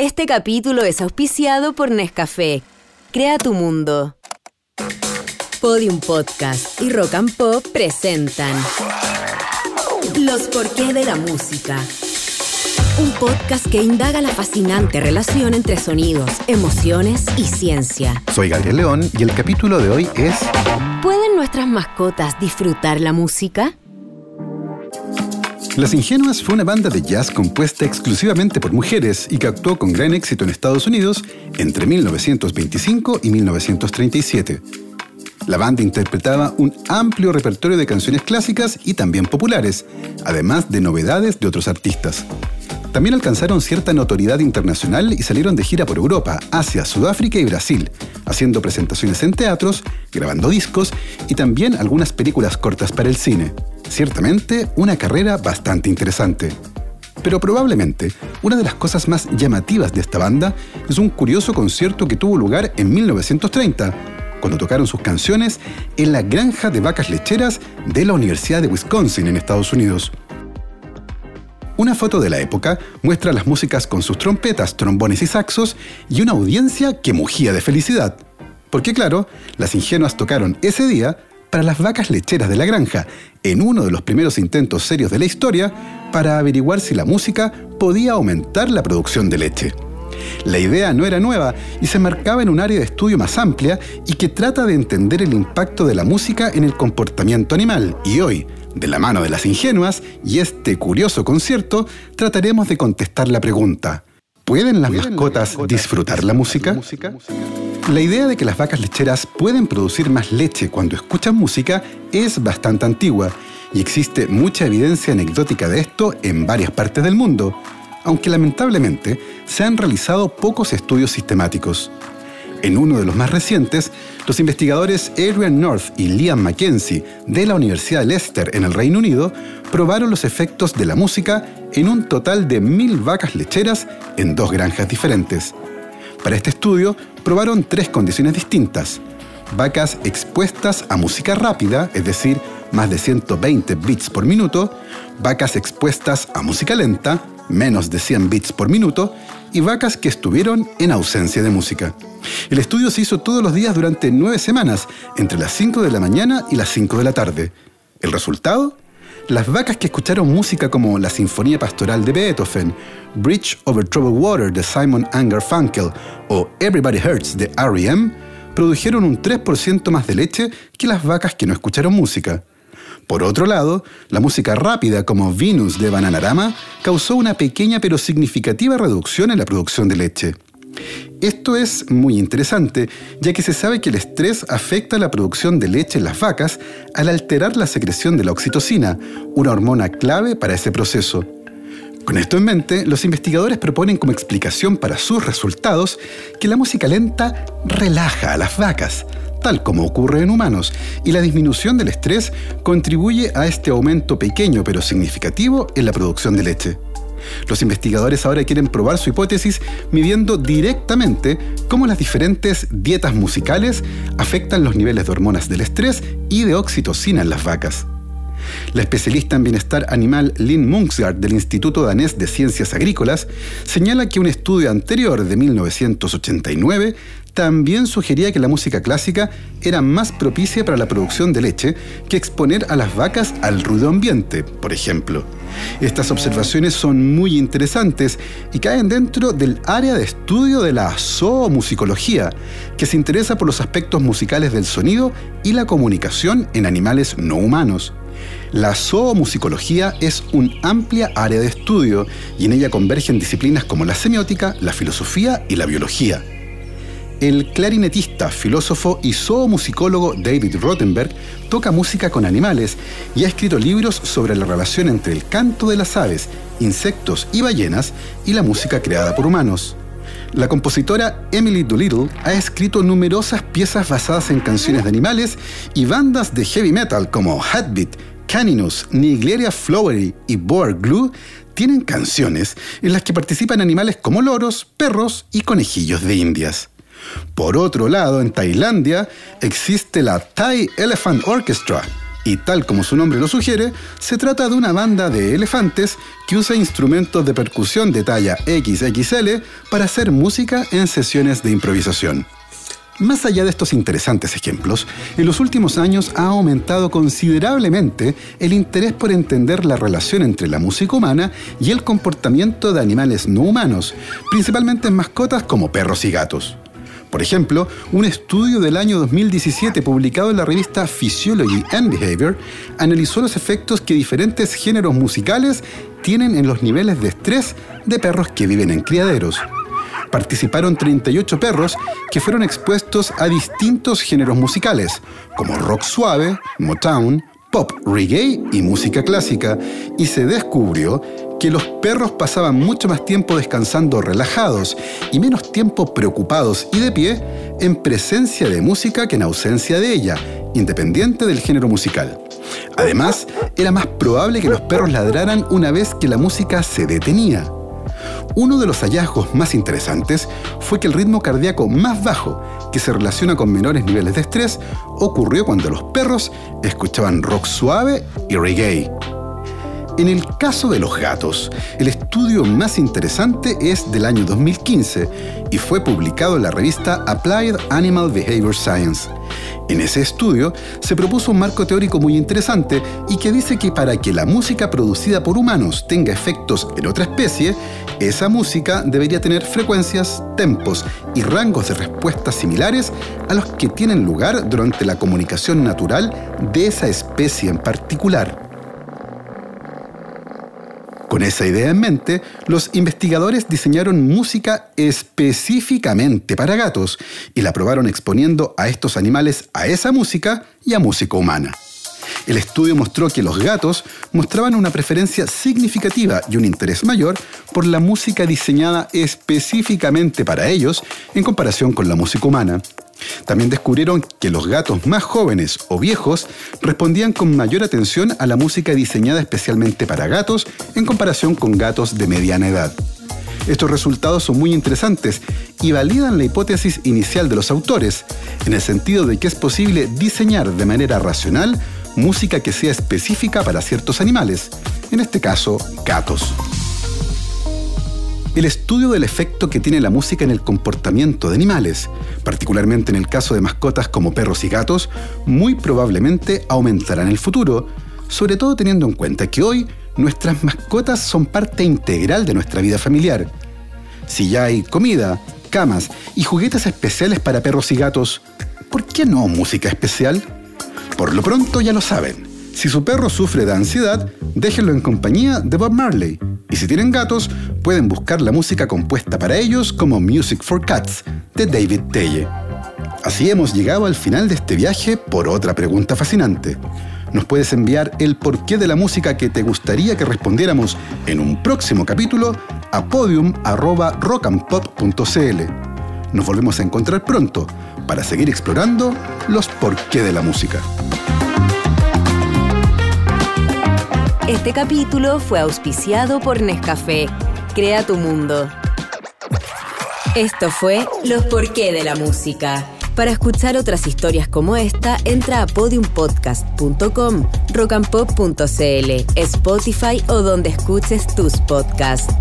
Este capítulo es auspiciado por Nescafé. Crea tu mundo. Podium Podcast y Rock and Pop presentan Los porqué de la música. Un podcast que indaga la fascinante relación entre sonidos, emociones y ciencia. Soy Gabriel León y el capítulo de hoy es ¿Pueden nuestras mascotas disfrutar la música? Las Ingenuas fue una banda de jazz compuesta exclusivamente por mujeres y que actuó con gran éxito en Estados Unidos entre 1925 y 1937. La banda interpretaba un amplio repertorio de canciones clásicas y también populares, además de novedades de otros artistas. También alcanzaron cierta notoriedad internacional y salieron de gira por Europa, Asia, Sudáfrica y Brasil, haciendo presentaciones en teatros, grabando discos y también algunas películas cortas para el cine. Ciertamente, una carrera bastante interesante. Pero probablemente, una de las cosas más llamativas de esta banda es un curioso concierto que tuvo lugar en 1930, cuando tocaron sus canciones en la granja de vacas lecheras de la Universidad de Wisconsin en Estados Unidos. Una foto de la época muestra las músicas con sus trompetas, trombones y saxos y una audiencia que mugía de felicidad. Porque claro, las ingenuas tocaron ese día para las vacas lecheras de la granja, en uno de los primeros intentos serios de la historia para averiguar si la música podía aumentar la producción de leche. La idea no era nueva y se marcaba en un área de estudio más amplia y que trata de entender el impacto de la música en el comportamiento animal. Y hoy, de la mano de las ingenuas y este curioso concierto, trataremos de contestar la pregunta, ¿pueden las mascotas disfrutar la música? La idea de que las vacas lecheras pueden producir más leche cuando escuchan música es bastante antigua y existe mucha evidencia anecdótica de esto en varias partes del mundo, aunque lamentablemente se han realizado pocos estudios sistemáticos. En uno de los más recientes, los investigadores Adrian North y Liam Mackenzie de la Universidad de Leicester en el Reino Unido probaron los efectos de la música en un total de mil vacas lecheras en dos granjas diferentes. Para este estudio probaron tres condiciones distintas. Vacas expuestas a música rápida, es decir, más de 120 bits por minuto, vacas expuestas a música lenta, menos de 100 bits por minuto, y vacas que estuvieron en ausencia de música. El estudio se hizo todos los días durante nueve semanas, entre las 5 de la mañana y las 5 de la tarde. ¿El resultado? Las vacas que escucharon música como la Sinfonía Pastoral de Beethoven, Bridge Over Troubled Water de Simon Funkel o Everybody Hurts de R.E.M., produjeron un 3% más de leche que las vacas que no escucharon música. Por otro lado, la música rápida como Venus de Bananarama causó una pequeña pero significativa reducción en la producción de leche. Esto es muy interesante, ya que se sabe que el estrés afecta la producción de leche en las vacas al alterar la secreción de la oxitocina, una hormona clave para ese proceso. Con esto en mente, los investigadores proponen como explicación para sus resultados que la música lenta relaja a las vacas, tal como ocurre en humanos, y la disminución del estrés contribuye a este aumento pequeño pero significativo en la producción de leche. Los investigadores ahora quieren probar su hipótesis midiendo directamente cómo las diferentes dietas musicales afectan los niveles de hormonas del estrés y de oxitocina en las vacas. La especialista en bienestar animal Lynn Munksgaard del Instituto Danés de Ciencias Agrícolas señala que un estudio anterior de 1989 también sugería que la música clásica era más propicia para la producción de leche que exponer a las vacas al ruido ambiente, por ejemplo. Estas observaciones son muy interesantes y caen dentro del área de estudio de la zoomusicología, que se interesa por los aspectos musicales del sonido y la comunicación en animales no humanos. La zoomusicología es un amplia área de estudio y en ella convergen disciplinas como la semiótica, la filosofía y la biología. El clarinetista, filósofo y zoomusicólogo David Rothenberg toca música con animales y ha escrito libros sobre la relación entre el canto de las aves, insectos y ballenas y la música creada por humanos. La compositora Emily Doolittle ha escrito numerosas piezas basadas en canciones de animales y bandas de heavy metal como Heartbeat, Caninus, Nigleria Flowery y Boar Glue tienen canciones en las que participan animales como loros, perros y conejillos de indias. Por otro lado, en Tailandia existe la Thai Elephant Orchestra, Y tal como su nombre lo sugiere, se trata de una banda de elefantes que usa instrumentos de percusión de talla XXL para hacer música en sesiones de improvisación. Más allá de estos interesantes ejemplos, en los últimos años ha aumentado considerablemente el interés por entender la relación entre la música humana y el comportamiento de animales no humanos, principalmente en mascotas como perros y gatos. Por ejemplo, un estudio del año 2017 publicado en la revista Physiology and Behavior analizó los efectos que diferentes géneros musicales tienen en los niveles de estrés de perros que viven en criaderos. Participaron 38 perros que fueron expuestos a distintos géneros musicales, como rock suave, Motown, pop, reggae y música clásica, y se descubrió que los perros pasaban mucho más tiempo descansando relajados y menos tiempo preocupados y de pie en presencia de música que en ausencia de ella, independiente del género musical. Además, era más probable que los perros ladraran una vez que la música se detenía. Uno de los hallazgos más interesantes fue que el ritmo cardíaco más bajo, que se relaciona con menores niveles de estrés, ocurrió cuando los perros escuchaban rock suave y reggae. En el caso de los gatos, el estudio más interesante es del año 2015 y fue publicado en la revista Applied Animal Behavior Science. En ese estudio se propuso un marco teórico muy interesante y que dice que para que la música producida por humanos tenga efectos en otra especie, esa música debería tener frecuencias, tempos y rangos de respuesta similares a los que tienen lugar durante la comunicación natural de esa especie en particular. Con esa idea en mente, los investigadores diseñaron música específicamente para gatos y la probaron exponiendo a estos animales a esa música y a música humana. El estudio mostró que los gatos mostraban una preferencia significativa y un interés mayor por la música diseñada específicamente para ellos en comparación con la música humana. También descubrieron que los gatos más jóvenes o viejos respondían con mayor atención a la música diseñada especialmente para gatos en comparación con gatos de mediana edad. Estos resultados son muy interesantes y validan la hipótesis inicial de los autores, en el sentido de que es posible diseñar de manera racional música que sea específica para ciertos animales, en este caso gatos. El estudio del efecto que tiene la música en el comportamiento de animales, particularmente en el caso de mascotas como perros y gatos, muy probablemente aumentará en el futuro, sobre todo teniendo en cuenta que hoy nuestras mascotas son parte integral de nuestra vida familiar. Si ya hay comida, camas y juguetes especiales para perros y gatos, ¿por qué no música especial? Por lo pronto ya lo saben. Si su perro sufre de ansiedad, déjenlo en compañía de Bob Marley. Y si tienen gatos, pueden buscar la música compuesta para ellos como Music for Cats de David Telle. Así hemos llegado al final de este viaje por otra pregunta fascinante. Nos puedes enviar el porqué de la música que te gustaría que respondiéramos en un próximo capítulo a podium.rockandpop.cl. Nos volvemos a encontrar pronto para seguir explorando los porqué de la música. Este capítulo fue auspiciado por Nescafé. Crea tu mundo. Esto fue Los porqué de la música. Para escuchar otras historias como esta, entra a podiumpodcast.com, rockandpop.cl, Spotify o donde escuches tus podcasts.